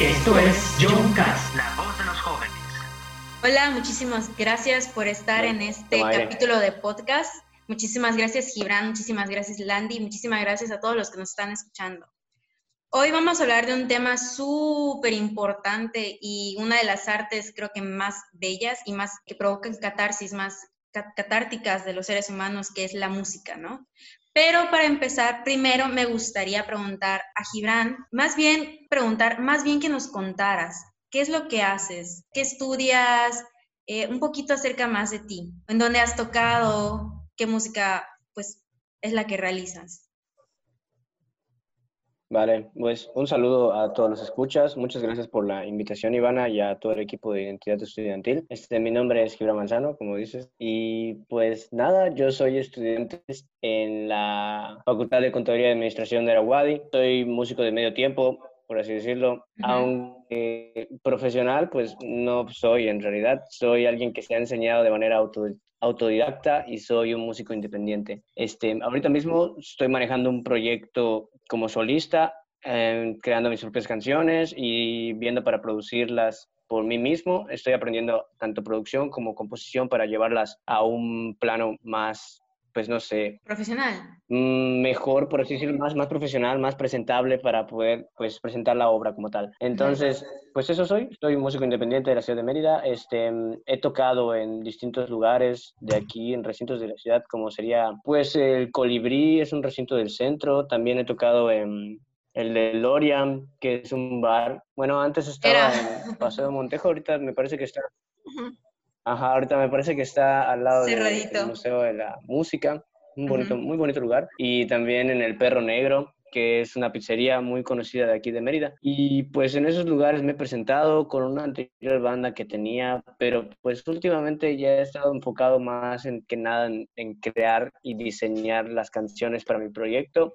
Esto es John Cast, la voz de los jóvenes. Hola, muchísimas gracias por estar en este capítulo de podcast. Muchísimas gracias Gibran, muchísimas gracias Landy, muchísimas gracias a todos los que nos están escuchando. Hoy vamos a hablar de un tema súper importante y una de las artes creo que más bellas y más que provocan catarsis, más catárticas de los seres humanos, que es la música, ¿no? Pero para empezar, primero me gustaría preguntar a Gibran, más bien preguntar, más bien que nos contaras, ¿qué es lo que haces? ¿Qué estudias? Eh, un poquito acerca más de ti, en dónde has tocado, qué música pues es la que realizas. Vale, pues un saludo a todos los escuchas. Muchas gracias por la invitación, Ivana, y a todo el equipo de Identidad Estudiantil. Este, mi nombre es Gibran Manzano, como dices. Y pues nada, yo soy estudiante en la Facultad de Contaduría y Administración de Araguadi. Soy músico de medio tiempo, por así decirlo. Aunque profesional, pues no soy en realidad. Soy alguien que se ha enseñado de manera autodidacta y soy un músico independiente. Este, ahorita mismo estoy manejando un proyecto como solista, eh, creando mis propias canciones y viendo para producirlas por mí mismo. Estoy aprendiendo tanto producción como composición para llevarlas a un plano más pues no sé. Profesional. Mm, mejor, por así decirlo, más, más profesional, más presentable para poder pues presentar la obra como tal. Entonces, pues eso soy, soy músico independiente de la ciudad de Mérida. Este, he tocado en distintos lugares de aquí, en recintos de la ciudad, como sería pues el Colibrí, es un recinto del centro. También he tocado en el de Lorian, que es un bar. Bueno, antes estaba en Paseo de Montejo, ahorita me parece que está. Ajá, ahorita me parece que está al lado del Museo de la Música, un bonito, muy bonito lugar. Y también en el Perro Negro, que es una pizzería muy conocida de aquí de Mérida. Y pues en esos lugares me he presentado con una anterior banda que tenía, pero pues últimamente ya he estado enfocado más en que nada en crear y diseñar las canciones para mi proyecto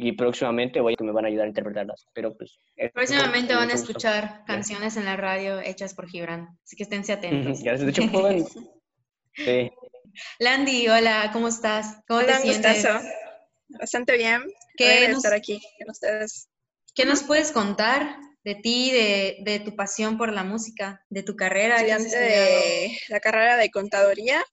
y próximamente voy a que me van a ayudar a interpretarlas. Pero pues... Próximamente van a escuchar canciones en la radio hechas por Gibran, así que esténse atentos. Gracias, de hecho, joven. sí. Landy, hola, ¿cómo estás? ¿Cómo hola, te sientes? Bastante bien. ¿Qué nos, estar aquí con ustedes. ¿Qué nos puedes contar de ti, de, de, tu pasión por la música, de tu carrera? de la carrera de contaduría.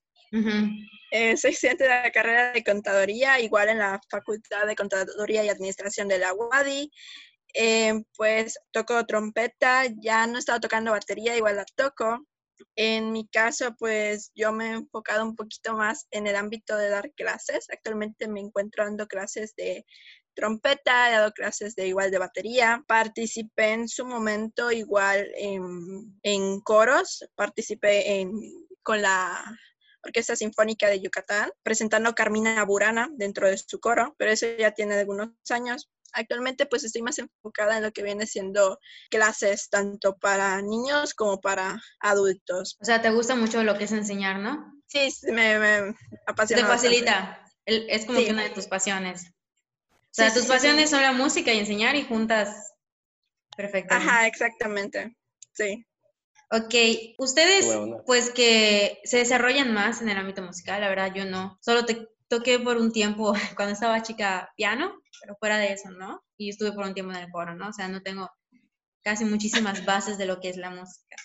Eh, soy estudiante de la carrera de contaduría, igual en la Facultad de Contaduría y Administración de la UADI. Eh, pues toco trompeta, ya no he estado tocando batería, igual la toco. En mi caso, pues yo me he enfocado un poquito más en el ámbito de dar clases. Actualmente me encuentro dando clases de trompeta, he dado clases de igual de batería. Participé en su momento igual en, en coros, participé en, con la Orquesta Sinfónica de Yucatán, presentando Carmina Burana dentro de su coro, pero eso ya tiene algunos años. Actualmente pues estoy más enfocada en lo que viene siendo clases tanto para niños como para adultos. O sea, ¿te gusta mucho lo que es enseñar, no? Sí, me, me apasiona. Te facilita. Es como que una de tus pasiones. O sea, tus pasiones son la música y enseñar y juntas perfectamente. Ajá, exactamente. Sí. Ok, ustedes pues que se desarrollan más en el ámbito musical, la verdad yo no, solo te toqué por un tiempo cuando estaba chica piano, pero fuera de eso, ¿no? Y estuve por un tiempo en el coro, ¿no? O sea, no tengo casi muchísimas bases de lo que es la música.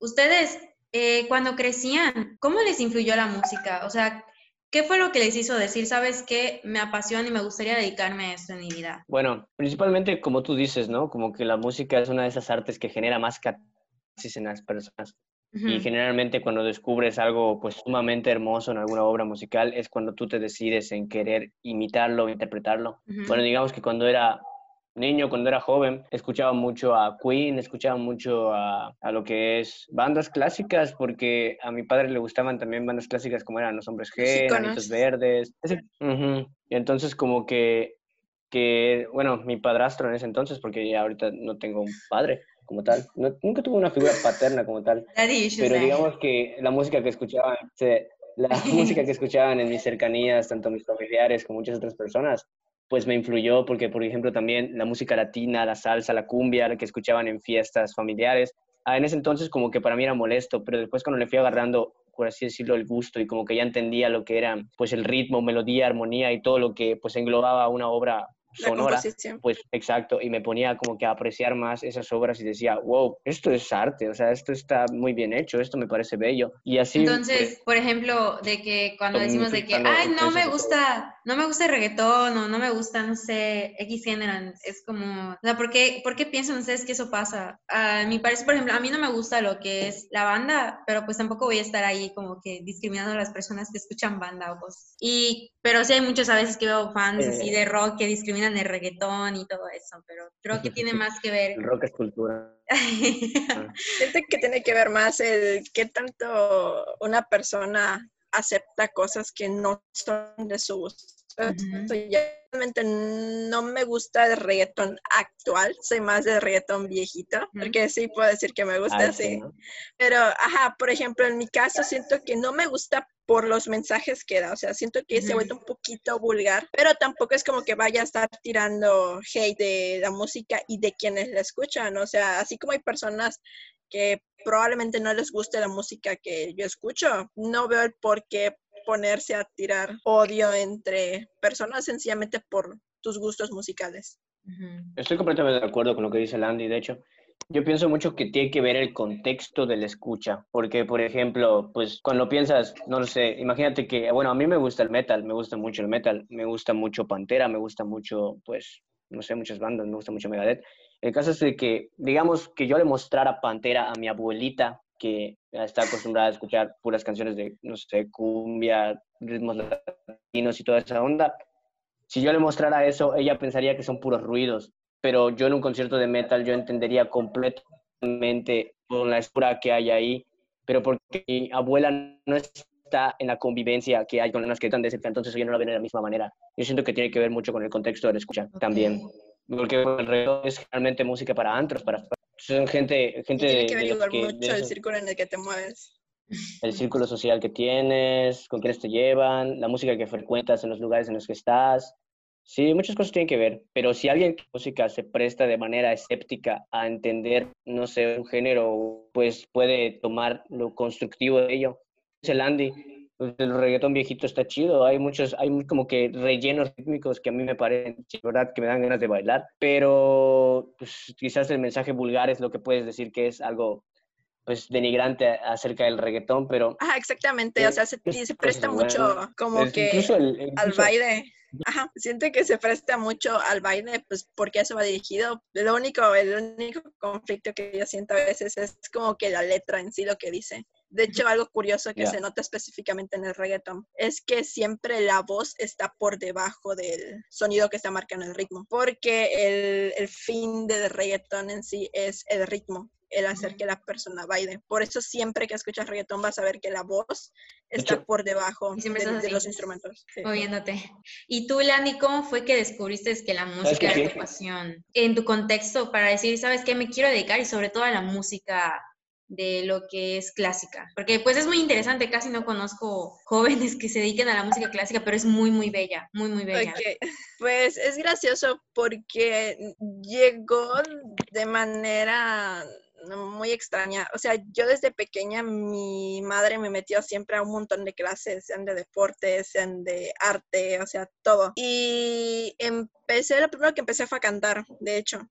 Ustedes, eh, cuando crecían, ¿cómo les influyó la música? O sea, ¿Qué fue lo que les hizo decir, sabes qué, me apasiona y me gustaría dedicarme a esto en mi vida? Bueno, principalmente como tú dices, ¿no? Como que la música es una de esas artes que genera más en las personas. Y generalmente cuando descubres algo pues sumamente hermoso en alguna obra musical es cuando tú te decides en querer imitarlo o interpretarlo. Bueno, digamos que cuando era niño, cuando era joven, escuchaba mucho a Queen, escuchaba mucho a, a, lo que es bandas clásicas, porque a mi padre le gustaban también bandas clásicas como eran Los Hombres G, Anitos Verdes. Y entonces como que, que, bueno, mi padrastro en ese entonces, porque ya ahorita no tengo un padre, como tal. nunca tuve una figura paterna como tal. Pero digamos que la música que escuchaban, la música que escuchaban en mis cercanías, tanto mis familiares como muchas otras personas, pues me influyó porque, por ejemplo, también la música latina, la salsa, la cumbia, la que escuchaban en fiestas familiares, ah, en ese entonces como que para mí era molesto, pero después cuando le fui agarrando, por así decirlo, el gusto y como que ya entendía lo que era, pues el ritmo, melodía, armonía y todo lo que pues englobaba una obra sonora, pues exacto, y me ponía como que a apreciar más esas obras y decía, wow, esto es arte, o sea, esto está muy bien hecho, esto me parece bello. Y así... Entonces, pues por ejemplo, de que cuando decimos de que, ay, no me gusta, no me gusta el reggaetón o no me gusta, no sé, X género, es como, o sea, ¿por qué, ¿por qué piensan ustedes que eso pasa? A mi parecer, por ejemplo, a mí no me gusta lo que es la banda, pero pues tampoco voy a estar ahí como que discriminando a las personas que escuchan banda o cosas. Y, pero sí hay muchas a veces que veo fans así de rock que discriminan el reggaetón y todo eso, pero creo que tiene más que ver. El rock es cultura. Siento que tiene que ver más el qué tanto una persona acepta cosas que no son de su gusto. Realmente no me gusta el reggaetón actual, soy más de reggaetón viejito, porque sí puedo decir que me gusta, así. Pero, ajá, por ejemplo, en mi caso siento que no me gusta por los mensajes que da, o sea, siento que se vuelve un poquito vulgar, pero tampoco es como que vaya a estar tirando hate de la música y de quienes la escuchan, o sea, así como hay personas que probablemente no les guste la música que yo escucho, no veo el por qué ponerse a tirar odio entre personas sencillamente por tus gustos musicales. Estoy completamente de acuerdo con lo que dice Landy. De hecho, yo pienso mucho que tiene que ver el contexto de la escucha, porque por ejemplo, pues cuando piensas, no lo sé, imagínate que, bueno, a mí me gusta el metal, me gusta mucho el metal, me gusta mucho Pantera, me gusta mucho, pues, no sé, muchas bandas, me gusta mucho Megadeth. El caso es de que, digamos, que yo le mostrara Pantera a mi abuelita que está acostumbrada a escuchar puras canciones de, no sé, cumbia, ritmos latinos y toda esa onda. Si yo le mostrara eso, ella pensaría que son puros ruidos, pero yo en un concierto de metal yo entendería completamente con la escura que hay ahí, pero porque mi abuela no está en la convivencia que hay con las que están de cerca, entonces yo no la veo de la misma manera. Yo siento que tiene que ver mucho con el contexto de la escucha también, porque el reggaetón es realmente música para antros, para son gente, gente tiene que ver mucho el círculo en el que te mueves. El círculo social que tienes, con quiénes te llevan, la música que frecuentas en los lugares en los que estás. Sí, muchas cosas tienen que ver, pero si alguien que música se presta de manera escéptica a entender, no sé, un género, pues puede tomar lo constructivo de ello. Es el Andy, el reggaetón viejito está chido, hay muchos, hay como que rellenos rítmicos que a mí me parecen, verdad, que me dan ganas de bailar, pero pues, quizás el mensaje vulgar es lo que puedes decir que es algo pues denigrante acerca del reggaetón, pero... Ajá, exactamente, o sea, se, se presta mucho como que al baile. Ajá, siente que se presta mucho al baile, pues porque eso va dirigido. Lo único, el único conflicto que yo siento a veces es como que la letra en sí lo que dice. De hecho, algo curioso que se nota específicamente en el reggaeton es que siempre la voz está por debajo del sonido que está marcando el ritmo, porque el, fin del reggaeton en sí es el ritmo el hacer que la persona baile. Por eso siempre que escuchas reggaetón vas a ver que la voz está por debajo de, los instrumentos. Moviéndote. Y tú, Lani, ¿cómo fue que descubriste que la música era tu pasión? En tu contexto para decir, ¿sabes qué? Me quiero dedicar y sobre todo a la música de lo que es clásica. Porque pues es muy interesante, casi no conozco jóvenes que se dediquen a la música clásica, pero es muy, muy bella, muy, muy bella. Pues es gracioso porque llegó de manera muy extraña. O sea, yo desde pequeña mi madre me metió siempre a un montón de clases, sean de deporte, sean de arte, o sea, todo. Y empecé, lo primero que empecé fue a cantar, de hecho.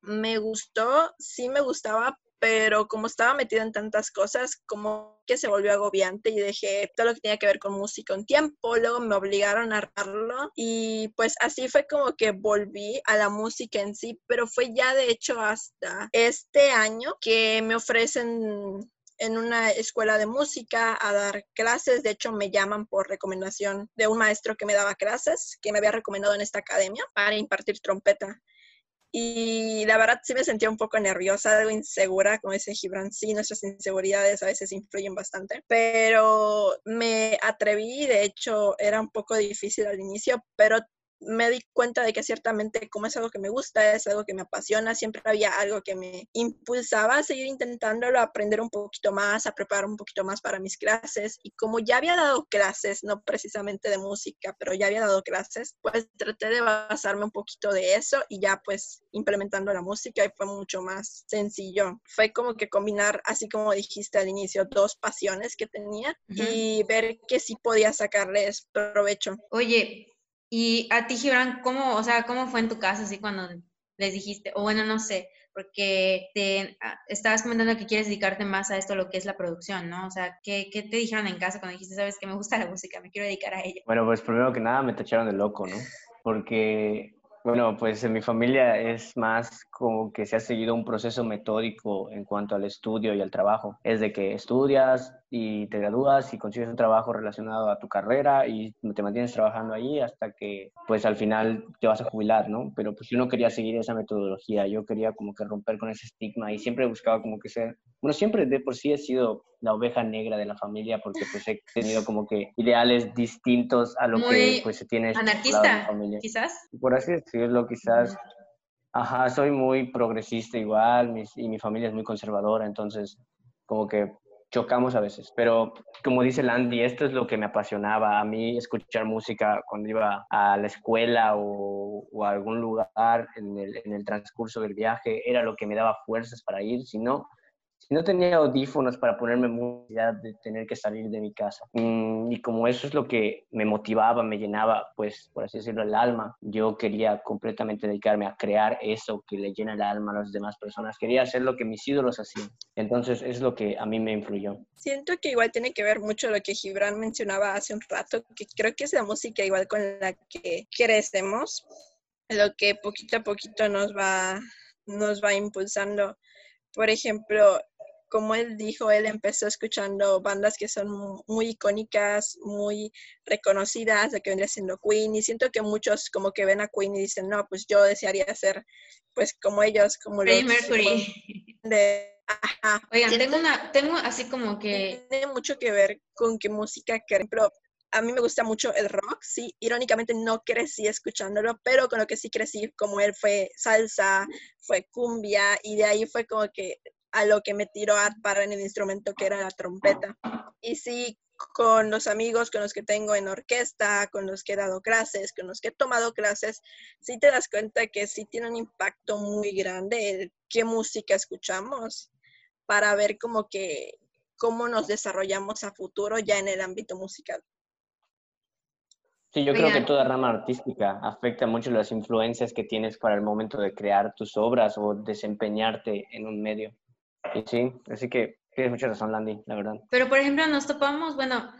Me gustó, sí me gustaba, pero como estaba metida en tantas cosas, como que se volvió agobiante y dejé todo lo que tenía que ver con música un tiempo, luego me obligaron a narrarlo y pues así fue como que volví a la música en sí, pero fue ya de hecho hasta este año que me ofrecen en una escuela de música a dar clases. De hecho, me llaman por recomendación de un maestro que me daba clases, que me había recomendado en esta academia para impartir trompeta. Y la verdad sí me sentía un poco nerviosa, algo insegura, como dice Gibran. Sí, nuestras inseguridades a veces influyen bastante, pero me atreví, de hecho era un poco difícil al inicio, pero me di cuenta de que ciertamente como es algo que me gusta, es algo que me apasiona, siempre había algo que me impulsaba a seguir intentándolo, a aprender un poquito más, a preparar un poquito más para mis clases. Y como ya había dado clases, no precisamente de música, pero ya había dado clases, pues traté de basarme un poquito de eso y ya pues implementando la música y fue mucho más sencillo. Fue como que combinar, así como dijiste al inicio, dos pasiones que tenía y ver que sí podía sacarles provecho. Oye, Y a ti, Gibran, ¿cómo, o sea, cómo fue en tu casa así cuando les dijiste, o bueno, no sé, porque te ah, estabas comentando que quieres dedicarte más a esto, lo que es la producción, ¿no? O sea, ¿qué, ¿qué, te dijeron en casa cuando dijiste, sabes que me gusta la música, me quiero dedicar a ella? Bueno, pues primero que nada me tacharon de loco, ¿no? Porque bueno, pues en mi familia es más como que se ha seguido un proceso metódico en cuanto al estudio y al trabajo. Es de que estudias y te gradúas y consigues un trabajo relacionado a tu carrera y te mantienes trabajando ahí hasta que pues al final te vas a jubilar, ¿no? Pero pues yo no quería seguir esa metodología, yo quería como que romper con ese estigma y siempre buscaba como que ser, bueno, siempre de por sí he sido la oveja negra de la familia porque pues he tenido como que ideales distintos a lo que pues se tiene anarquista en la familia. quizás por así decirlo quizás ajá soy muy progresista igual y mi familia es muy conservadora entonces como que chocamos a veces, pero como dice Landy, esto es lo que me apasionaba a mí, escuchar música cuando iba a la escuela o, a algún lugar en el, en el, transcurso del viaje, era lo que me daba fuerzas para ir, si no, si no tenía audífonos para ponerme música de tener que salir de mi casa. Mm, y como eso es lo que me motivaba, me llenaba, pues, por así decirlo, el alma, yo quería completamente dedicarme a crear eso que le llena el alma a las demás personas. Quería hacer lo que mis ídolos hacían. Entonces, es lo que a mí me influyó. Siento que igual tiene que ver mucho lo que Gibran mencionaba hace un rato, que creo que es la música igual con la que crecemos, lo que poquito a poquito nos va, nos va impulsando. Por ejemplo, como él dijo, él empezó escuchando bandas que son muy icónicas, muy reconocidas, de que vendría siendo Queen, y siento que muchos como que ven a Queen y dicen, no, pues yo desearía ser pues como ellos, como los... Mercury. De, Oigan, tengo, una, tengo así como que... Tiene mucho que ver con qué música, por ejemplo, a mí me gusta mucho el rock, sí, irónicamente no crecí escuchándolo, pero con lo que sí crecí como él fue salsa, fue cumbia, y de ahí fue como que a lo que me tiró a para en el instrumento que era la trompeta. Y sí, con los amigos con los que tengo en orquesta, con los que he dado clases, con los que he tomado clases, sí te das cuenta que sí tiene un impacto muy grande el qué música escuchamos para ver como que cómo nos desarrollamos a futuro ya en el ámbito musical. Sí, yo creo que toda rama artística afecta mucho las influencias que tienes para el momento de crear tus obras o desempeñarte en un medio. Y sí, así que tienes mucha razón, Landy, la verdad. Pero, por ejemplo, nos topamos, bueno,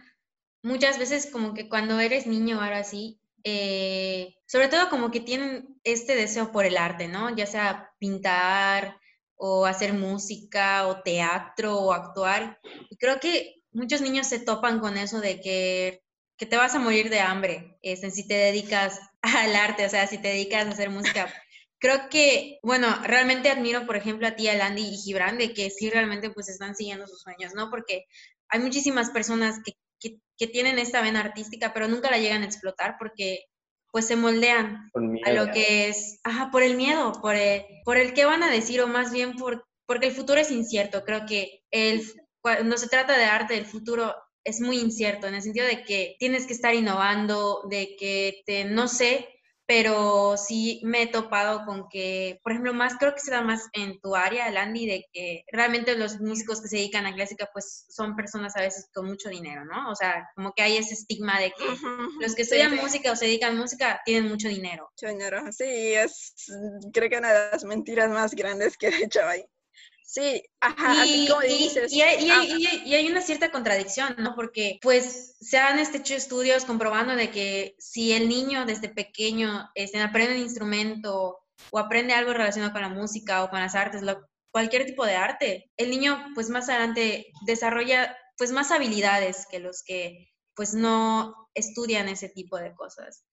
muchas veces como que cuando eres niño, ahora sí, eh, sobre todo como que tienen este deseo por el arte, ¿no? Ya sea pintar o hacer música o teatro o actuar. Y creo que muchos niños se topan con eso de que, que te vas a morir de hambre este, si te dedicas al arte, o sea, si te dedicas a hacer música creo que, bueno, realmente admiro, por ejemplo, a ti, a Landy y Gibran, de que sí realmente pues están siguiendo sus sueños, ¿no? Porque hay muchísimas personas que, que, tienen esta vena artística, pero nunca la llegan a explotar porque pues se moldean a lo que es, ajá, por el miedo, por el, por el qué van a decir, o más bien por, porque el futuro es incierto. Creo que el, cuando se trata de arte, el futuro es muy incierto, en el sentido de que tienes que estar innovando, de que te, no sé, pero sí me he topado con que, por ejemplo, más creo que se da más en tu área, Landy, de que realmente los músicos que se dedican a clásica pues son personas a veces con mucho dinero, ¿no? O sea, como que hay ese estigma de que los que estudian música o se dedican a música tienen mucho dinero. Mucho dinero, sí, es creo que una de las mentiras más grandes que he hecho ahí. Sí, ajá, así como dices. Y, hay, una cierta contradicción, ¿no? Porque pues se han este, hecho estudios comprobando de que si el niño desde pequeño este, aprende un instrumento o aprende algo relacionado con la música o con las artes, cualquier tipo de arte, el niño pues más adelante desarrolla pues más habilidades que los que pues no estudian ese tipo de cosas.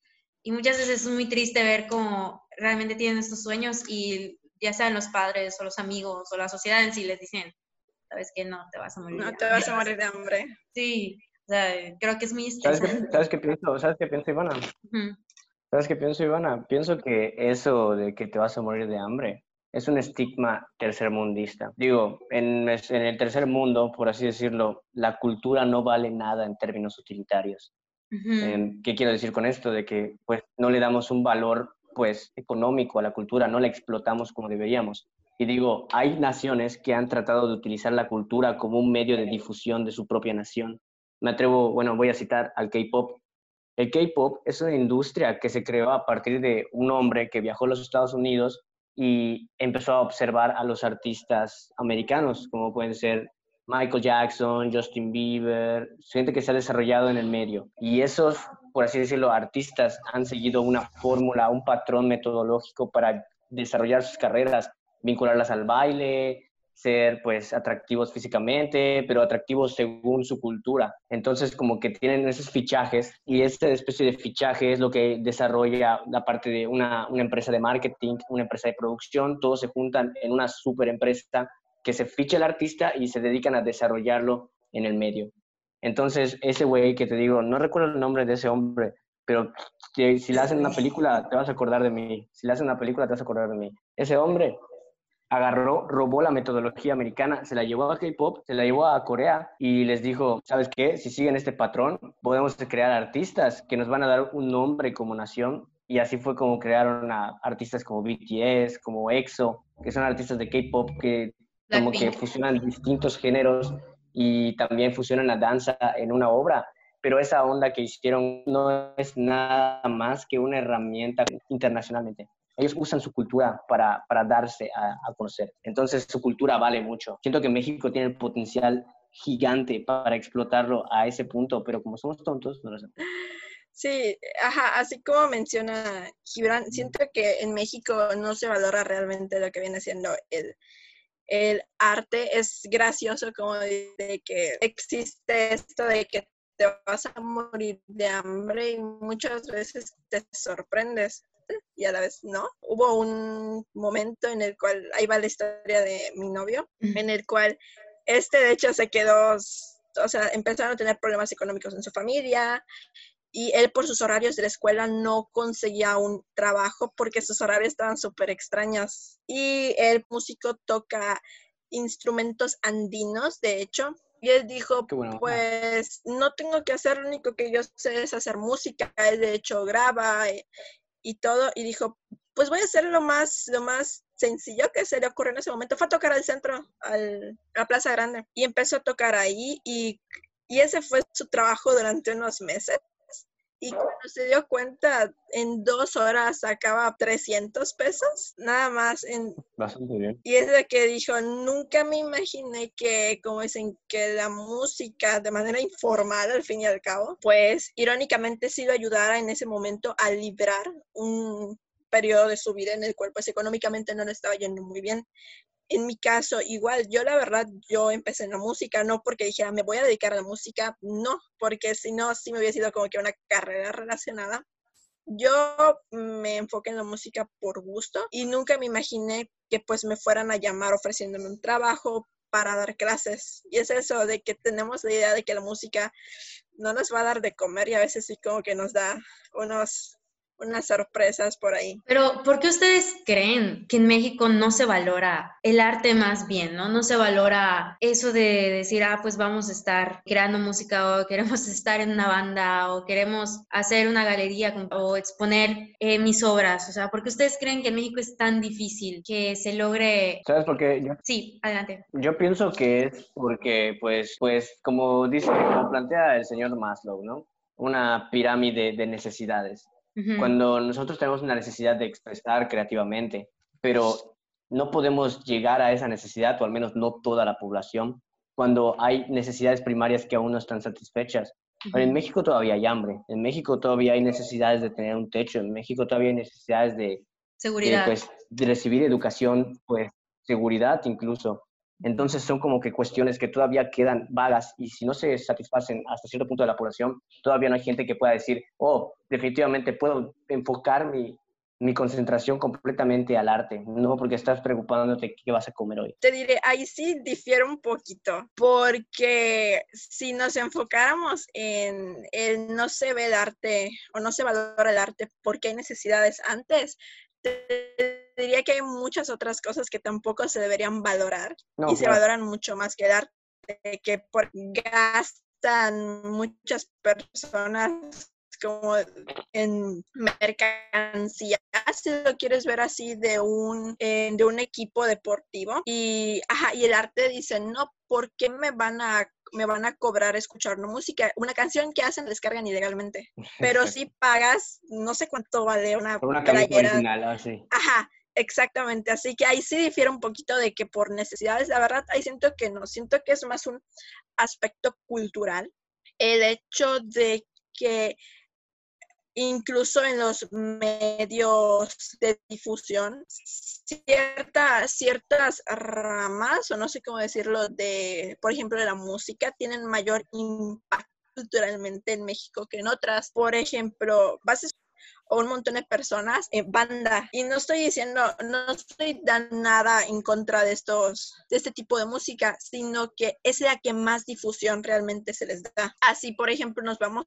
Y muchas veces es muy triste ver cómo realmente tienen estos sueños y ya sean los padres o los amigos o la sociedad en sí les dicen, sabes que no, te vas a morir. No te vas a morir de hambre. Sí, o sea, creo que es muy ¿Sabes qué, ¿Sabes qué pienso? ¿Sabes qué pienso, Ivana? ¿Sabes qué pienso, Ivana? Pienso que eso de que te vas a morir de hambre es un estigma tercermundista. Digo, en, en el tercer mundo, por así decirlo, la cultura no vale nada en términos utilitarios. Em, ¿Qué quiero decir con esto? De que pues no le damos un valor pues económico a la cultura, no la explotamos como deberíamos. Y digo, hay naciones que han tratado de utilizar la cultura como un medio de difusión de su propia nación. Me atrevo, bueno, voy a citar al K-pop. El K-Pop es una industria que se creó a partir de un hombre que viajó a los Estados Unidos y empezó a observar a los artistas americanos, como pueden ser Michael Jackson, Justin Bieber, gente que se ha desarrollado en el medio. Y esos, por así decirlo, artistas han seguido una fórmula, un patrón metodológico para desarrollar sus carreras, vincularlas al baile, ser pues atractivos físicamente, pero atractivos según su cultura. Entonces como que tienen esos fichajes y esta especie de fichaje es lo que desarrolla la parte de una, una empresa de marketing, una empresa de producción, todos se juntan en una super empresa que se ficha el artista y se dedican a desarrollarlo en el medio. Entonces ese güey que te digo, no recuerdo el nombre de ese hombre, pero si le hacen una película te vas a acordar de mí, si le hacen una película te vas a acordar de mí. Ese hombre agarró, robó la metodología americana, se la llevó a K-pop, se la llevó a Corea y les dijo, ¿sabes qué? Si siguen este patrón, podemos crear artistas que nos van a dar un nombre como nación. Y así fue como crearon a artistas como BTS, como EXO, que son artistas de K-pop que como que fusionan distintos géneros y también fusionan la danza en una obra. Pero esa onda que hicieron no es nada más que una herramienta internacionalmente ellos usan su cultura para, para darse a, a, conocer. Entonces su cultura vale mucho. Siento que México tiene el potencial gigante para explotarlo a ese punto, pero como somos tontos, no lo hacemos. Sí, ajá, así como menciona Gibran, siento que en México no se valora realmente lo que viene siendo el, el arte. Es gracioso como de que existe esto de que te vas a morir de hambre y muchas veces te sorprendes y a la vez no. Hubo un momento en el cual, ahí va la historia de mi novio, en el cual este de hecho se quedó, o sea, empezaron a tener problemas económicos en su familia y él por sus horarios de la escuela no conseguía un trabajo porque sus horarios estaban súper extraños. Y el músico toca instrumentos andinos, de hecho, y él dijo, pues no tengo que hacer, lo único que yo sé es hacer música. Él de hecho graba eh, y todo, y dijo, pues voy a hacer lo más, lo más sencillo que se le ocurrió en ese momento, fue a tocar al centro, al, a la Plaza Grande, y empezó a tocar ahí, y, y ese fue su trabajo durante unos meses. Y cuando se dio cuenta, en dos horas sacaba 300 pesos, nada más. En... Bastante bien. Y es de que dijo, nunca me imaginé que, como dicen, que la música de manera informal, al fin y al cabo, pues irónicamente sí lo ayudara en ese momento a librar un periodo de su vida en el cual pues económicamente no le estaba yendo muy bien en mi caso, igual, yo la verdad, yo empecé en la música, no porque dijera, me voy a dedicar a la música, no, porque si no, sí me hubiera sido como que una carrera relacionada. Yo me enfoqué en la música por gusto y nunca me imaginé que pues me fueran a llamar ofreciéndome un trabajo para dar clases. Y es eso de que tenemos la idea de que la música no nos va a dar de comer y a veces sí como que nos da unos unas sorpresas por ahí. Pero, ¿por qué ustedes creen que en México no se valora el arte más bien, ¿no? No se valora eso de decir, ah, pues vamos a estar creando música o queremos estar en una banda o queremos hacer una galería o exponer eh, mis obras. O sea, ¿por qué ustedes creen que en México es tan difícil que se logre... ¿Sabes por qué? Sí, adelante. Yo pienso que es porque, pues, pues como dice, como plantea el señor Maslow, ¿no? Una pirámide de necesidades cuando nosotros tenemos una necesidad de expresar creativamente, pero no podemos llegar a esa necesidad, o al menos no toda la población, cuando hay necesidades primarias que aún no están satisfechas. en México todavía hay hambre, en México todavía hay necesidades de tener un techo, en México todavía hay necesidades de, seguridad. pues, de recibir educación, pues seguridad incluso. Entonces son como que cuestiones que todavía quedan vagas y si no se satisfacen hasta cierto punto de la población, todavía no hay gente que pueda decir, oh, definitivamente puedo enfocar mi, mi concentración completamente al arte, no porque estás preocupándote qué vas a comer hoy. Te diré, ahí sí difiere un poquito, porque si nos enfocáramos en el no se ve el arte o no se valora el arte porque hay necesidades antes, te diría que hay muchas otras cosas que tampoco se deberían valorar y se valoran mucho más que el arte, que por, gastan muchas personas como en mercancías, si lo quieres ver así, de un, de un equipo deportivo. Y, ajá, y el arte dice, no, ¿por qué me van a me van a cobrar escuchar una música, una canción que hacen, descargan ilegalmente. Pero si pagas, no sé cuánto vale una, una original, así. Ajá, exactamente. Así que ahí sí difiere un poquito de que por necesidades, la verdad, ahí siento que no, siento que es más un aspecto cultural. El hecho de que incluso en los medios de difusión, ciertas ramas, o no sé cómo decirlo, de, por ejemplo, de la música, tienen mayor impacto culturalmente en México que en otras. Por ejemplo, vas a un montón de personas en banda. Y no estoy diciendo, no estoy dando nada en contra de estos, de este tipo de música, sino que es la que más difusión realmente se les da. Así, por ejemplo, nos vamos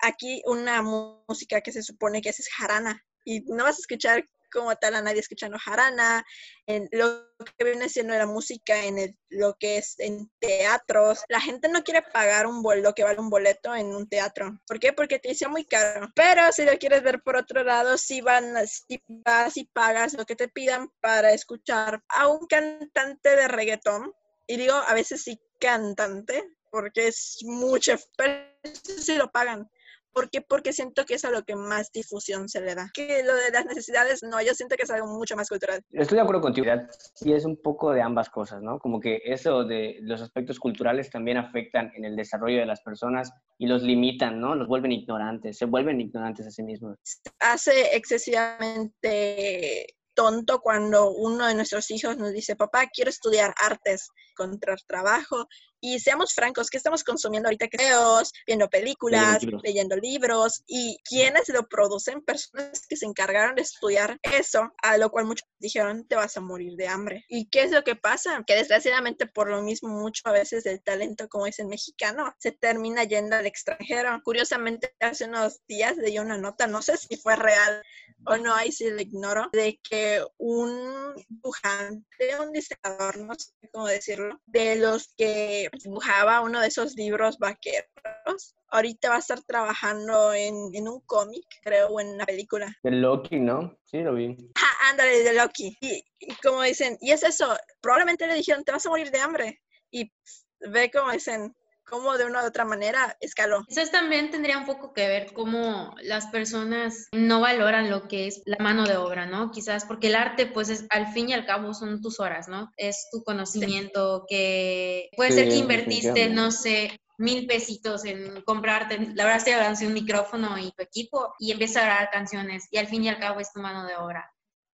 aquí una música que se supone que es jarana y no vas a escuchar como tal a nadie escuchando jarana, en lo que viene siendo la música, en lo que es en teatros. La gente no quiere pagar un lo que vale un boleto en un teatro. ¿Por qué? Porque te dice muy caro. Pero si lo quieres ver por otro lado, si van, si vas y pagas lo que te pidan para escuchar a un cantante de reggaetón, y digo a veces sí cantante, porque es mucho, pero si lo pagan. ¿Por qué? Porque siento que es a lo que más difusión se le da. Que lo de las necesidades, no, yo siento que es algo mucho más cultural. Estoy de acuerdo contigo. Sí, es un poco de ambas cosas, ¿no? Como que eso de los aspectos culturales también afectan en el desarrollo de las personas y los limitan, ¿no? Los vuelven ignorantes, se vuelven ignorantes a sí mismos. Hace excesivamente tonto cuando uno de nuestros hijos nos dice, papá, quiero estudiar artes, encontrar trabajo. Y seamos francos, ¿qué estamos consumiendo ahorita? Videos, viendo películas, leyendo libros. ¿Y quiénes lo producen? Personas que se encargaron de estudiar eso, a lo cual muchos dijeron, te vas a morir de hambre. ¿Y qué es lo que pasa? Que desgraciadamente por lo mismo mucho a veces el talento, como es el mexicano, se termina yendo al extranjero. Curiosamente, hace unos días leí una nota, no sé si fue real o no, ahí sí lo ignoro, de que un dibujante, un diseñador, no sé cómo decirlo, de los que dibujaba uno de esos libros vaqueros, ahorita va a estar trabajando en, un cómic, creo, o en una película. De Loki, ¿no? Sí, lo vi. Ah, ándale, de Loki. Y, y, como dicen, y es eso, probablemente le dijeron, te vas a morir de hambre. Y ve como dicen, cómo de una u otra manera escaló. Quizás también tendría un poco que ver cómo las personas no valoran lo que es la mano de obra, ¿no? Quizás porque el arte, pues es, al fin y al cabo son tus horas, ¿no? Es tu conocimiento que puede ser que invertiste, no sé, mil pesitos en comprarte, la verdad estoy hablando de un micrófono y tu equipo y empiezas a grabar canciones y al fin y al cabo es tu mano de obra.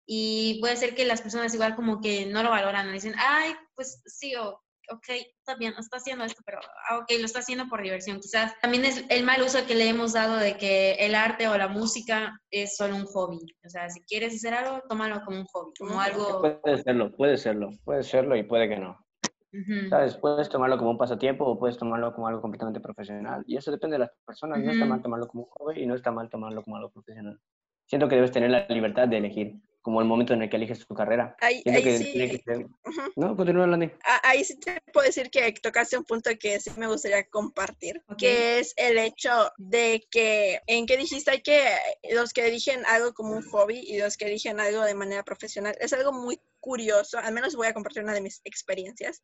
Y puede ser que las personas igual como que no lo valoran, dicen, ay, pues sí, o ok, está bien, está haciendo esto, pero ah, ok, lo está haciendo por diversión. Quizás también es el mal uso que le hemos dado de que el arte o la música es solo un hobby. O sea, si quieres hacer algo, tómalo como un hobby, como algo... Puede serlo, puede serlo, puede serlo y puede que no. ¿Sabes? Puedes tomarlo como un pasatiempo o puedes tomarlo como algo completamente profesional. Y eso depende de las personas. No está mal tomarlo como un hobby y no está mal tomarlo como algo profesional. Siento que debes tener la libertad de elegir como el momento en el que eliges tu carrera. Ahí, sí. No, continúa hablando. Ah, ahí sí te puedo decir que tocaste un punto que sí me gustaría compartir, que es el hecho de que, en que dijiste, hay que, los que eligen algo como un hobby y los que eligen algo de manera profesional, es algo muy curioso, al menos voy a compartir una de mis experiencias,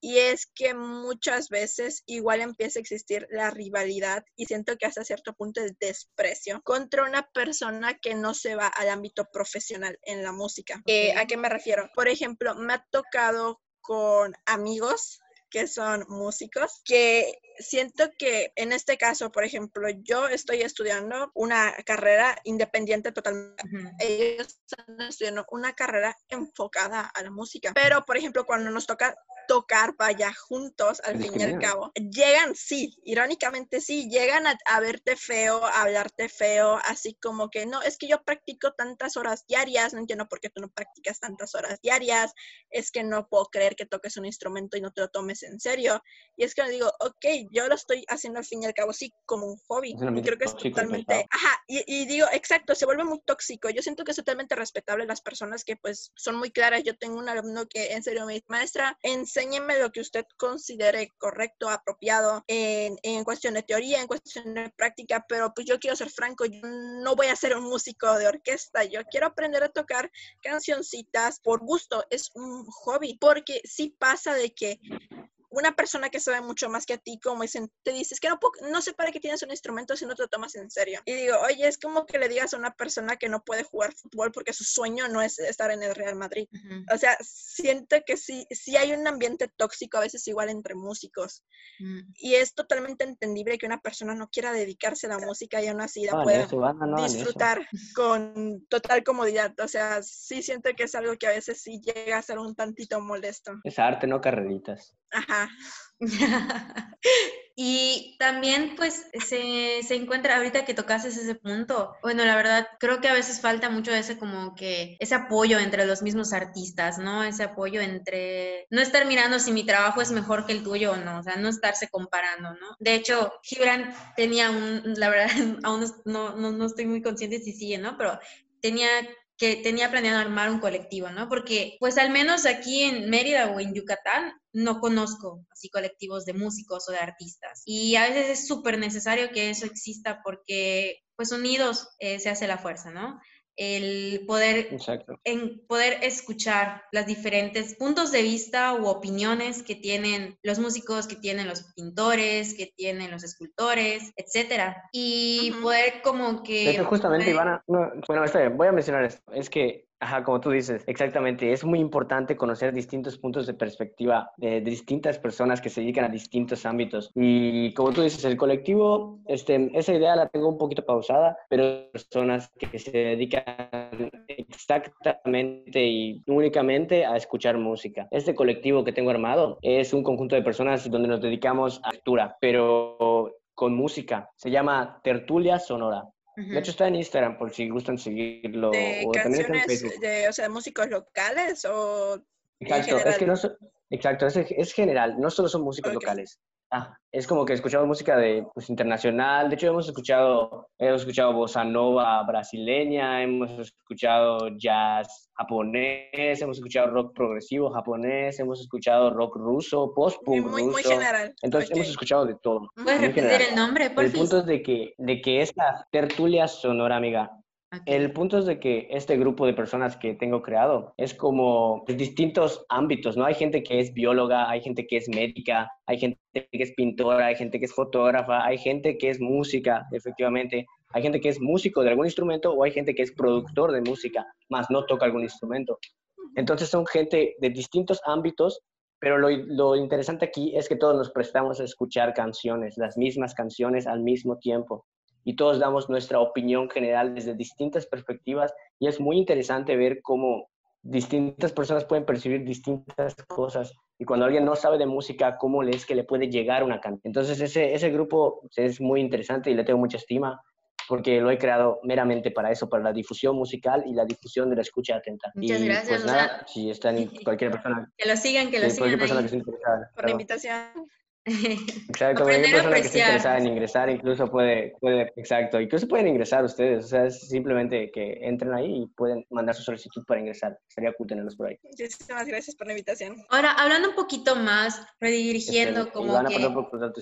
y es que muchas veces igual empieza a existir la rivalidad y siento que hasta cierto punto el desprecio contra una persona que no se va al ámbito profesional en la música. Eh, ¿A qué me refiero? Por ejemplo, me ha tocado con amigos que son músicos, que siento que en este caso, por ejemplo, yo estoy estudiando una carrera independiente totalmente. Ellos están estudiando una carrera enfocada a la música. Pero, por ejemplo, cuando nos toca tocar vaya juntos al fin y al cabo. Llegan, sí, irónicamente sí, llegan a, verte feo, a hablarte feo, así como que no, es que yo practico tantas horas diarias, no entiendo por qué tú no practicas tantas horas diarias, es que no puedo creer que toques un instrumento y no te lo tomes en serio. Y es que le digo, ok, yo lo estoy haciendo al fin y al cabo, sí, como un hobby. Y creo que es totalmente, ajá, y, y digo, exacto, se vuelve muy tóxico. Yo siento que es totalmente respetable las personas que pues son muy claras. Yo tengo un alumno que en serio me dice, maestra, en enséñeme lo que usted considere correcto, apropiado en, en, cuestión de teoría, en cuestión de práctica, pero pues yo quiero ser franco, yo no voy a ser un músico de orquesta, yo quiero aprender a tocar cancioncitas por gusto, es un hobby, porque sí pasa de que una persona que sabe mucho más que a ti, como dicen, te dices que no, no sé para qué tienes un instrumento si no te lo tomas en serio. Y digo, oye, es como que le digas a una persona que no puede jugar fútbol porque su sueño no es estar en el Real Madrid. O sea, siento que sí, sí hay un ambiente tóxico a veces igual entre músicos. Mm. Y es totalmente entendible que una persona no quiera dedicarse a la música y aún así la pueda disfrutar con total comodidad. O sea, sí siento que es algo que a veces sí llega a ser un tantito molesto. Es arte, no carreritas. Ajá. y también pues se, se, encuentra, ahorita que tocaste ese punto, bueno, la verdad creo que a veces falta mucho ese como que, ese apoyo entre los mismos artistas, ¿no? Ese apoyo entre, no estar mirando si mi trabajo es mejor que el tuyo o no, o sea, no estarse comparando, ¿no? De hecho, Gibran tenía un, la verdad, aún no, no, no estoy muy consciente si sigue, ¿no? Pero tenía que tenía planeado armar un colectivo, ¿no? Porque pues al menos aquí en Mérida o en Yucatán no conozco así colectivos de músicos o de artistas. Y a veces es súper necesario que eso exista porque pues unidos eh, se hace la fuerza, ¿no? el poder, en poder escuchar las diferentes puntos de vista u opiniones que tienen los músicos, que tienen los pintores, que tienen los escultores, etcétera. Y poder como que... justamente, Ivana, bueno, está bien, voy a mencionar esto. Es que Ajá, como tú dices, exactamente. Es muy importante conocer distintos puntos de perspectiva de, distintas personas que se dedican a distintos ámbitos. Y como tú dices, el colectivo, este, esa idea la tengo un poquito pausada, pero personas que se dedican exactamente y únicamente a escuchar música. Este colectivo que tengo armado es un conjunto de personas donde nos dedicamos a lectura, pero con música. Se llama Tertulia Sonora. De hecho, está en Instagram por si gustan seguirlo. ¿De o canciones, de, o sea, músicos locales o...? Exacto, es que no exacto, es, es, general, no solo son músicos locales. Ah, es como que escuchamos música de, pues, internacional. De hecho, hemos escuchado, hemos escuchado bossa nova brasileña, hemos escuchado jazz japonés, hemos escuchado rock progresivo japonés, hemos escuchado rock ruso, post-punk muy, ruso. Muy general. Entonces, hemos escuchado de todo. ¿Puedes repetir el nombre, por El punto es de que, de que esta tertulia sonora, amiga, el punto es de que este grupo de personas que tengo creado es como de distintos ámbitos, ¿no? Hay gente que es bióloga, hay gente que es médica, hay gente que es pintora, hay gente que es fotógrafa, hay gente que es música, efectivamente, hay gente que es músico de algún instrumento o hay gente que es productor de música, más no toca algún instrumento. Entonces son gente de distintos ámbitos, pero lo, lo interesante aquí es que todos nos prestamos a escuchar canciones, las mismas canciones al mismo tiempo y todos damos nuestra opinión general desde distintas perspectivas y es muy interesante ver cómo distintas personas pueden percibir distintas cosas y cuando alguien no sabe de música, cómo le es que le puede llegar una canción. Entonces ese, ese grupo es muy interesante y le tengo mucha estima porque lo he creado meramente para eso, para la difusión musical y la difusión de la escucha atenta. Muchas y, gracias. Pues nada, si están cualquier persona... Que lo sigan, que lo sigan. Persona que por la invitación. Exacto, cualquier persona que esté interesada en ingresar incluso puede, puede, exacto, incluso pueden ingresar ustedes, o sea, es simplemente que entren ahí y pueden mandar su solicitud para ingresar. Sería cool tenerlos por ahí. Muchísimas gracias por la invitación. Ahora, hablando un poquito más, redirigiendo como que...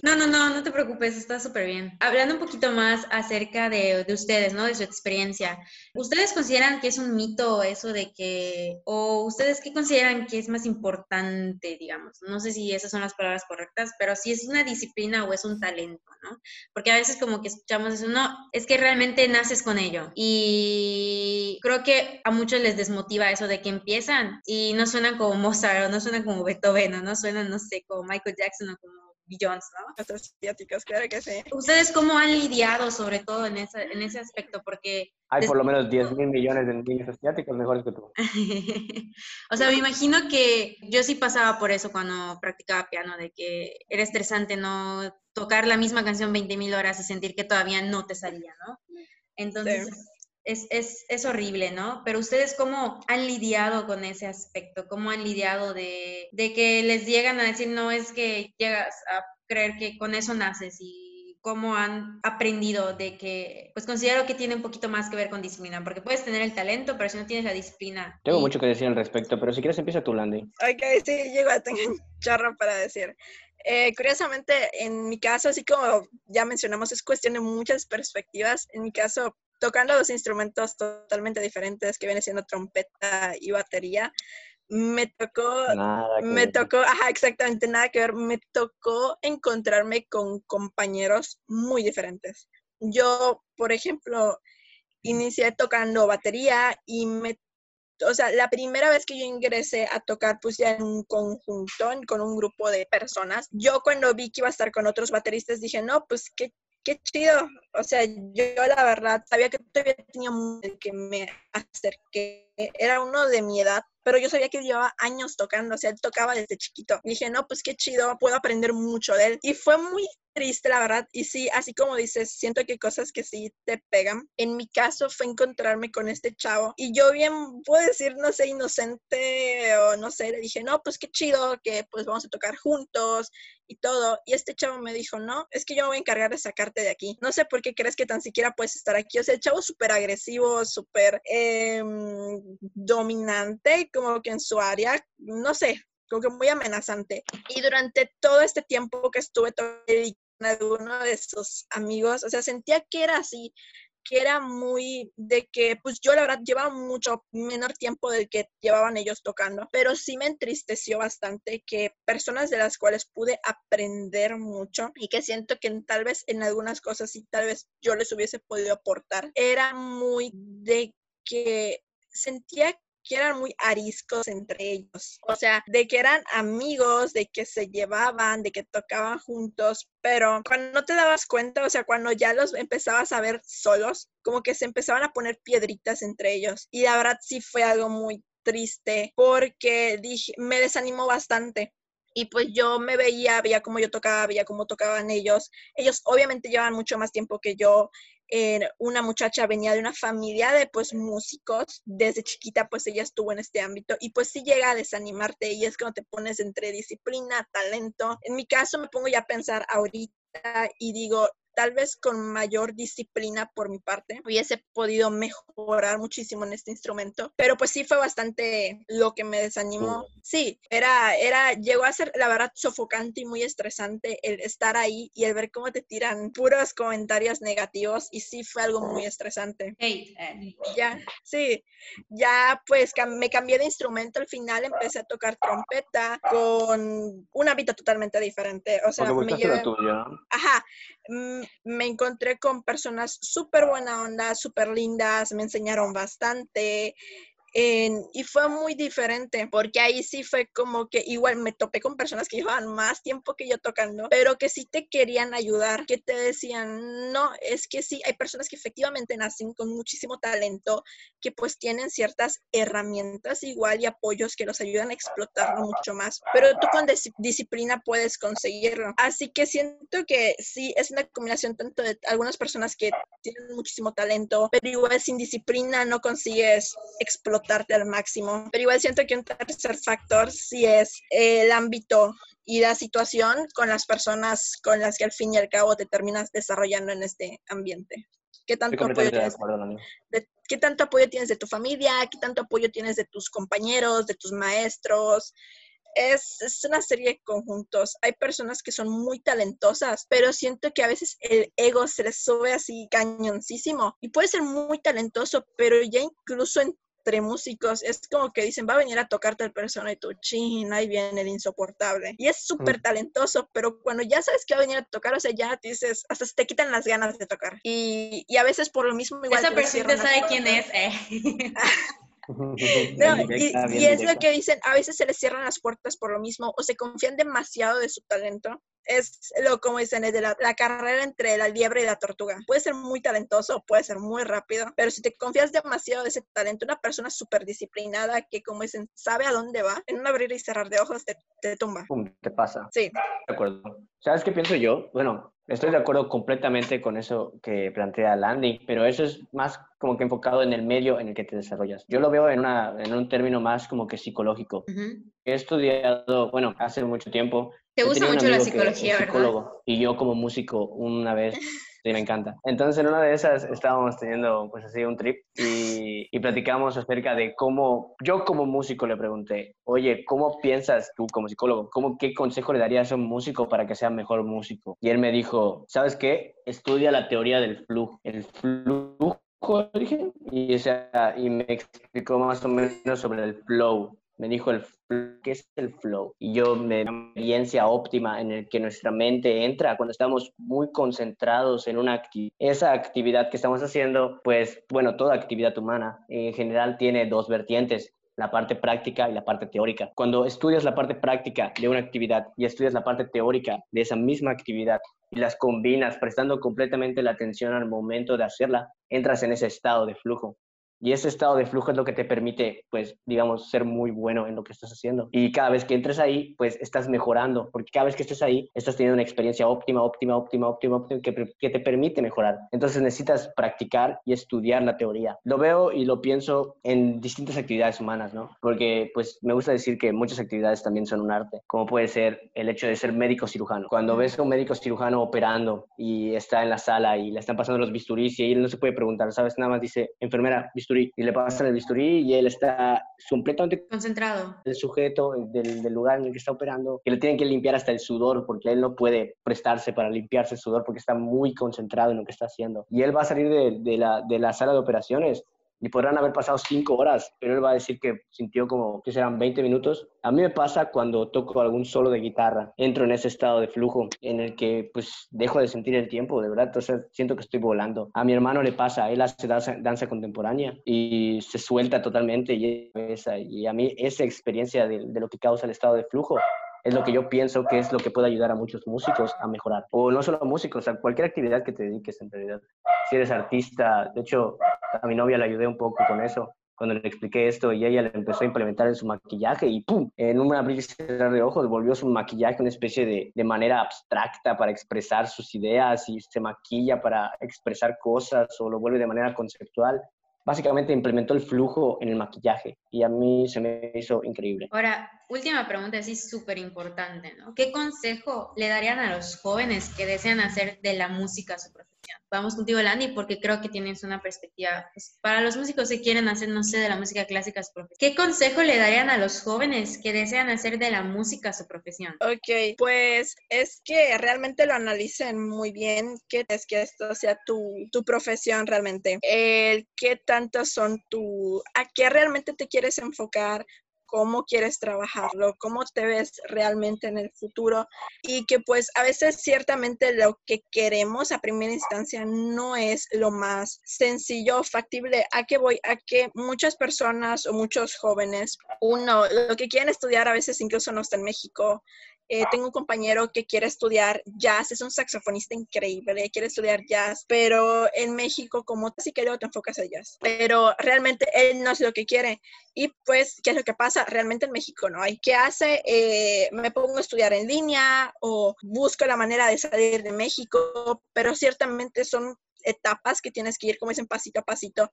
No, no, no, no te preocupes, está súper bien. Hablando un poquito más acerca de, de ustedes, ¿no? De su experiencia. ¿Ustedes consideran que es un mito eso de que, o ustedes qué consideran que es más importante, digamos? No sé si esas son las palabras correctas, pero si es una disciplina o es un talento, ¿no? Porque a veces como que escuchamos eso, no, es que realmente naces con ello. Y creo que a muchos les desmotiva eso de que empiezan y no suenan como Mozart o no suenan como Beethoven o no suenan, no sé, como Michael Jackson o como Jones, ¿no? Los asiáticos, claro que sí. ¿Ustedes cómo han lidiado sobre todo en ese, en ese aspecto? Porque... Hay por lo menos 10 mil millones de niños asiáticos mejores que tú. o sea, me imagino que yo sí pasaba por eso cuando practicaba piano, de que era estresante no tocar la misma canción 20 mil horas y sentir que todavía no te salía, ¿no? Entonces... Es, es, es, horrible, ¿no? Pero ustedes cómo han lidiado con ese aspecto, cómo han lidiado de, de, que les llegan a decir, no es que llegas a creer que con eso naces y cómo han aprendido de que, pues considero que tiene un poquito más que ver con disciplina, porque puedes tener el talento, pero si no tienes la disciplina. Tengo mucho que decir al respecto, pero si quieres empieza tú, Landy. Ok, sí, llego a tener un chorro para decir. Eh, curiosamente, en mi caso, así como ya mencionamos, es cuestión de muchas perspectivas. En mi caso, tocando dos instrumentos totalmente diferentes que viene siendo trompeta y batería, me tocó, me tocó, ajá, exactamente nada que ver, me tocó encontrarme con compañeros muy diferentes. Yo, por ejemplo, inicié tocando batería y me, o sea, la primera vez que yo ingresé a tocar, pues ya en un conjunto, con un grupo de personas, yo cuando vi que iba a estar con otros bateristas dije, no, pues qué qué chido. O sea, yo la verdad sabía que todavía tenía mucho que me acerqué. Era uno de mi edad, pero yo sabía que llevaba años tocando, o sea, él tocaba desde chiquito. Y dije, no, pues qué chido, puedo aprender mucho de él. Y fue muy triste, la verdad. Y sí, así como dices, siento que cosas que sí te pegan. En mi caso fue encontrarme con este chavo y yo bien, puedo decir, no sé, inocente o no sé, le dije, no, pues qué chido que pues vamos a tocar juntos y todo. Y este chavo me dijo, no, es que yo me voy a encargar de sacarte de aquí. No sé por qué crees que tan siquiera puedes estar aquí. O sea, el chavo súper agresivo, súper em, dominante, como que en su área, no sé, como que muy amenazante. Y durante todo este tiempo que estuve de uno de sus amigos, o sea, sentía que era así, que era muy de que, pues yo la verdad llevaba mucho menor tiempo del que llevaban ellos tocando, pero sí me entristeció bastante que personas de las cuales pude aprender mucho y que siento que tal vez en algunas cosas sí, tal vez yo les hubiese podido aportar, era muy de que sentía que eran muy ariscos entre ellos. O sea, de que eran amigos, de que se llevaban, de que tocaban juntos, pero cuando no te dabas cuenta, o sea, cuando ya los empezabas a ver solos, como que se empezaban a poner piedritas entre ellos. Y la verdad sí fue algo muy triste porque dije, me desanimó bastante y pues yo me veía, veía cómo yo tocaba, veía cómo tocaban ellos. Ellos obviamente llevan mucho más tiempo que yo. Una muchacha venía de una familia de pues músicos, desde chiquita pues ella estuvo en este ámbito y pues sí llega a desanimarte y es cuando te pones entre disciplina, talento. En mi caso me pongo ya a pensar ahorita y digo, tal vez con mayor disciplina por mi parte hubiese podido mejorar muchísimo en este instrumento, pero pues sí fue bastante lo que me desanimó. Sí, era, era, llegó a ser la verdad sofocante y muy estresante el estar ahí y el ver cómo te tiran puros comentarios negativos y sí fue algo muy estresante. Eh. Ya, sí, ya pues me cambié de instrumento al final, empecé a tocar trompeta con un hábito totalmente diferente. O sea, me llevé... Ajá, me encontré con personas súper buena onda, súper lindas, me enseñaron bastante y fue muy diferente, porque ahí sí fue como que igual me topé con personas que llevaban más tiempo que yo tocando, pero que sí te querían ayudar, que te decían, no, es que sí, hay personas que efectivamente nacen con muchísimo talento, que pues tienen ciertas herramientas igual y apoyos que los ayudan a explotarlo mucho más, pero tú con disciplina puedes conseguirlo. Así que siento que sí, es una combinación tanto de algunas personas que tienen muchísimo talento, pero igual sin disciplina no consigues explotar darte al máximo. Pero igual siento que un tercer factor sí es el ámbito y la situación con las personas con las que al fin y al cabo te terminas desarrollando en este ambiente. ¿Qué tanto, apoyo tienes, de, ¿Qué tanto apoyo tienes de tu familia? ¿Qué tanto apoyo tienes de tus compañeros, de tus maestros? Es, es, una serie de conjuntos. Hay personas que son muy talentosas, pero siento que a veces el ego se les sube así cañoncísimo. Y puede ser muy talentoso, pero ya incluso en entre músicos, es como que dicen, va a venir a tocarte el persona y tú, chin, ahí viene el insoportable. Y es súper talentoso, pero cuando ya sabes que va a venir a tocar, o sea, ya te dices, hasta se te quitan las ganas de tocar. Y, y a veces por lo mismo igual... Esa persona sabe quién es, eh. y, es lo que dicen, a veces se les cierran las puertas por lo mismo o se confían demasiado de su talento. Es lo como dicen, es de la, carrera entre la liebre y la tortuga. Puede ser muy talentoso, puede ser muy rápido, pero si te confías demasiado de ese talento, una persona súper disciplinada que, como dicen, sabe a dónde va, en un abrir y cerrar de ojos te, te tumba. te pasa. Sí. De acuerdo. ¿Sabes qué pienso yo? Bueno, Estoy de acuerdo completamente con eso que plantea Landy, pero eso es más como que enfocado en el medio en el que te desarrollas. Yo lo veo en, una, en un término más como que psicológico. He estudiado, bueno, hace mucho tiempo. Te gusta mucho la psicología, ¿verdad? Y yo como músico una vez Sí, me encanta. Entonces, en una de esas estábamos teniendo, pues así, un trip y, y platicamos acerca de cómo, yo como músico le pregunté, oye, ¿cómo piensas tú como psicólogo? ¿Cómo, ¿Qué consejo le darías a un músico para que sea mejor músico? Y él me dijo, ¿sabes qué? Estudia la teoría del flujo. El flujo, dije, y, o sea, y me explicó más o menos sobre el flow me dijo el ¿qué es el flow? Y yo me experiencia óptima en el que nuestra mente entra cuando estamos muy concentrados en una actividad. Esa actividad que estamos haciendo, pues bueno, toda actividad humana en general tiene dos vertientes la parte práctica y la parte teórica. Cuando estudias la parte práctica de una actividad y estudias la parte teórica de esa misma actividad y las combinas prestando completamente la atención al momento de hacerla, entras en ese estado de flujo. Y ese estado de flujo es lo que te permite, pues, digamos, ser muy bueno en lo que estás haciendo. Y cada vez que entres ahí, pues, estás mejorando, porque cada vez que estés ahí, estás teniendo una experiencia óptima, óptima, óptima, óptima, óptima que, que te permite mejorar. Entonces necesitas practicar y estudiar la teoría. Lo veo y lo pienso en distintas actividades humanas, ¿no? Porque, pues, me gusta decir que muchas actividades también son un arte, como puede ser el hecho de ser médico cirujano. Cuando ves a un médico cirujano operando y está en la sala y le están pasando los bisturís y él no se puede preguntar, ¿sabes? Nada más dice, enfermera, bisturí y le pasan el bisturí y él está completamente concentrado. El sujeto del, del, lugar en el que está operando, que le tienen que limpiar hasta el sudor porque él no puede prestarse para limpiarse el sudor porque está muy concentrado en lo que está haciendo. Y él va a salir de, de, la, de la sala de operaciones y podrán haber pasado cinco horas, pero él va a decir que sintió como que serán 20 minutos. A mí me pasa cuando toco algún solo de guitarra, entro en ese estado de flujo en el que pues dejo de sentir el tiempo, de verdad, entonces siento que estoy volando. A mi hermano le pasa, él hace danza, danza contemporánea y se suelta totalmente y, y a mí esa experiencia de, de lo que causa el estado de flujo es lo que yo pienso que es lo que puede ayudar a muchos músicos a mejorar. O no solo músicos, a cualquier actividad que te dediques en realidad. Si eres artista, de hecho, a mi novia le ayudé un poco con eso cuando le expliqué esto y ella le empezó a implementar en su maquillaje y ¡pum! En un abrir y cerrar de ojos volvió su maquillaje una especie de, de, manera abstracta para expresar sus ideas y se maquilla para expresar cosas o lo vuelve de manera conceptual básicamente implementó el flujo en el maquillaje y a mí se me hizo increíble. Ahora, última pregunta, así súper importante, ¿no? ¿Qué consejo le darían a los jóvenes que desean hacer de la música su profesión? Vamos contigo, Landy, porque creo que tienes una perspectiva. Pues, para los músicos que quieren hacer, no sé, de la música clásica su profesión. ¿Qué consejo le darían a los jóvenes que desean hacer de la música su profesión? Ok, pues es que realmente lo analicen muy bien, que es que esto sea tu, tu profesión realmente. El qué tantas son tu, a qué realmente te quieres enfocar, cómo quieres trabajarlo, cómo te ves realmente en el futuro y que pues a veces ciertamente lo que queremos a primera instancia no es lo más sencillo factible. ¿A qué voy? A que muchas personas o muchos jóvenes, uno, lo que quieren estudiar a veces incluso no está en México, eh, tengo un compañero que quiere estudiar jazz, es un saxofonista increíble, quiere estudiar jazz, pero en México, como luego te enfocas a jazz, pero realmente él no es lo que quiere. Y pues, ¿qué es lo que pasa? Realmente en México no hay. ¿Qué hace? Eh, me pongo a estudiar en línea o busco la manera de salir de México, pero ciertamente son etapas que tienes que ir, como dicen, pasito a pasito.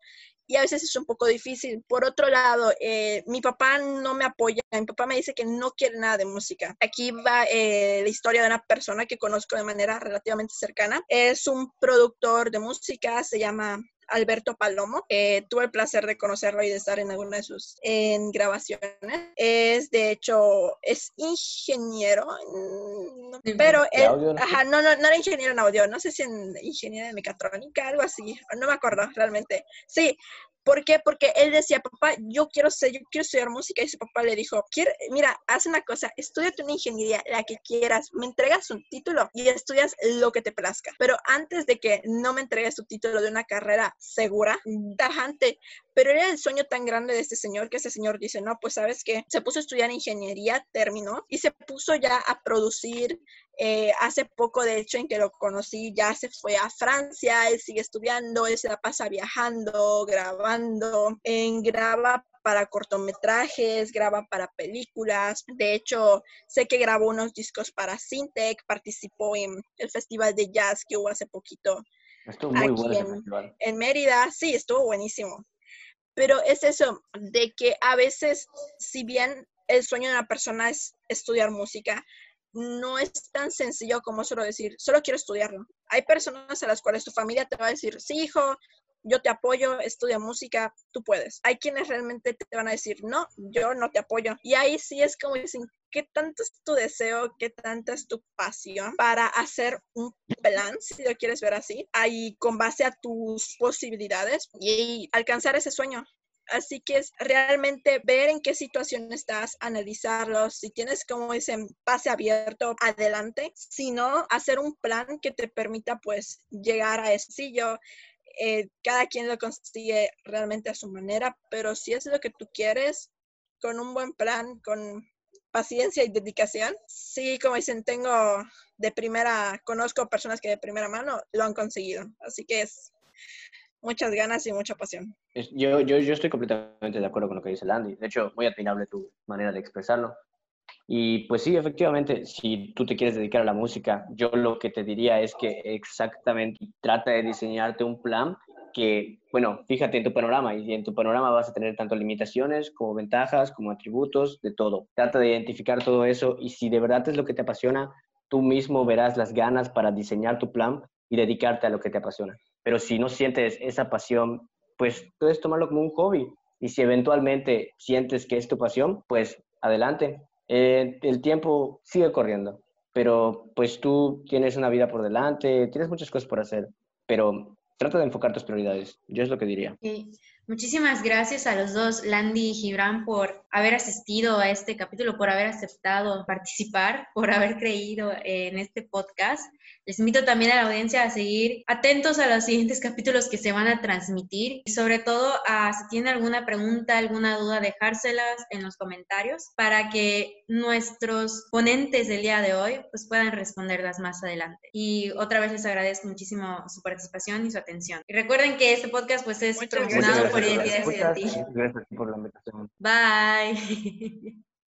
Y a veces es un poco difícil. Por otro lado, eh, mi papá no me apoya. Mi papá me dice que no quiere nada de música. Aquí va eh, la historia de una persona que conozco de manera relativamente cercana. Es un productor de música, se llama Alberto Palomo. Eh, tuve el placer de conocerlo y de estar en alguna de sus en grabaciones. Es, de hecho, es ingeniero, mm, pero él, ajá, no, no, no era ingeniero en audio, no sé si en ingeniería de mecatrónica, algo así, no me acuerdo realmente. Sí, ¿Por qué? Porque él decía, papá, yo quiero ser, yo quiero estudiar música y su papá le dijo, mira, haz una cosa, estudiate una ingeniería, la que quieras, me entregas un título y estudias lo que te plazca. Pero antes de que no me entregues tu título de una carrera segura, tajante, pero era el sueño tan grande de este señor que ese señor dice, no, pues sabes que se puso a estudiar ingeniería, terminó y se puso ya a producir. Eh, hace poco, de hecho, en que lo conocí, ya se fue a Francia, él sigue estudiando, él se la pasa viajando, grabando, en graba para cortometrajes, graba para películas. De hecho, sé que grabó unos discos para Syntec, participó en el festival de jazz que hubo hace poquito. Estuvo muy bueno en, en Mérida, sí, estuvo buenísimo. Pero es eso, de que a veces, si bien el sueño de una persona es estudiar música, no es tan sencillo como solo decir, solo quiero estudiarlo. Hay personas a las cuales tu familia te va a decir, sí, hijo, yo te apoyo, estudia música, tú puedes. Hay quienes realmente te van a decir, no, yo no te apoyo. Y ahí sí es como dicen, ¿qué tanto es tu deseo, qué tanta es tu pasión para hacer un plan, si lo quieres ver así, ahí con base a tus posibilidades y alcanzar ese sueño? Así que es realmente ver en qué situación estás, analizarlos, si tienes, como dicen, pase abierto, adelante, si no, hacer un plan que te permita pues llegar a ese sitio. Eh, cada quien lo consigue realmente a su manera, pero si es lo que tú quieres, con un buen plan, con paciencia y dedicación, sí, como dicen, tengo de primera, conozco personas que de primera mano lo han conseguido. Así que es muchas ganas y mucha pasión. Yo, yo, yo estoy completamente de acuerdo con lo que dice Landy. De hecho, muy admirable tu manera de expresarlo. Y pues sí, efectivamente, si tú te quieres dedicar a la música, yo lo que te diría es que exactamente trata de diseñarte un plan que, bueno, fíjate en tu panorama y en tu panorama vas a tener tanto limitaciones como ventajas, como atributos, de todo. Trata de identificar todo eso y si de verdad es lo que te apasiona, tú mismo verás las ganas para diseñar tu plan y dedicarte a lo que te apasiona. Pero si no sientes esa pasión, pues puedes tomarlo como un hobby. Y si eventualmente sientes que es tu pasión, pues adelante. Eh, el tiempo sigue corriendo, pero pues tú tienes una vida por delante, tienes muchas cosas por hacer, pero trata de enfocar tus prioridades. Yo es lo que diría. Muchísimas gracias a los dos, Landy y Gibran, por haber asistido a este capítulo, por haber aceptado participar, por haber creído en este podcast. Les invito también a la audiencia a seguir atentos a los siguientes capítulos que se van a transmitir y sobre todo a si tienen alguna pregunta, alguna duda, dejárselas en los comentarios para que nuestros ponentes del día de hoy pues puedan responderlas más adelante. Y otra vez les agradezco muchísimo su participación y su atención. Y recuerden que este podcast pues es promocionado por Identidades Gracias por la invitación. Bye.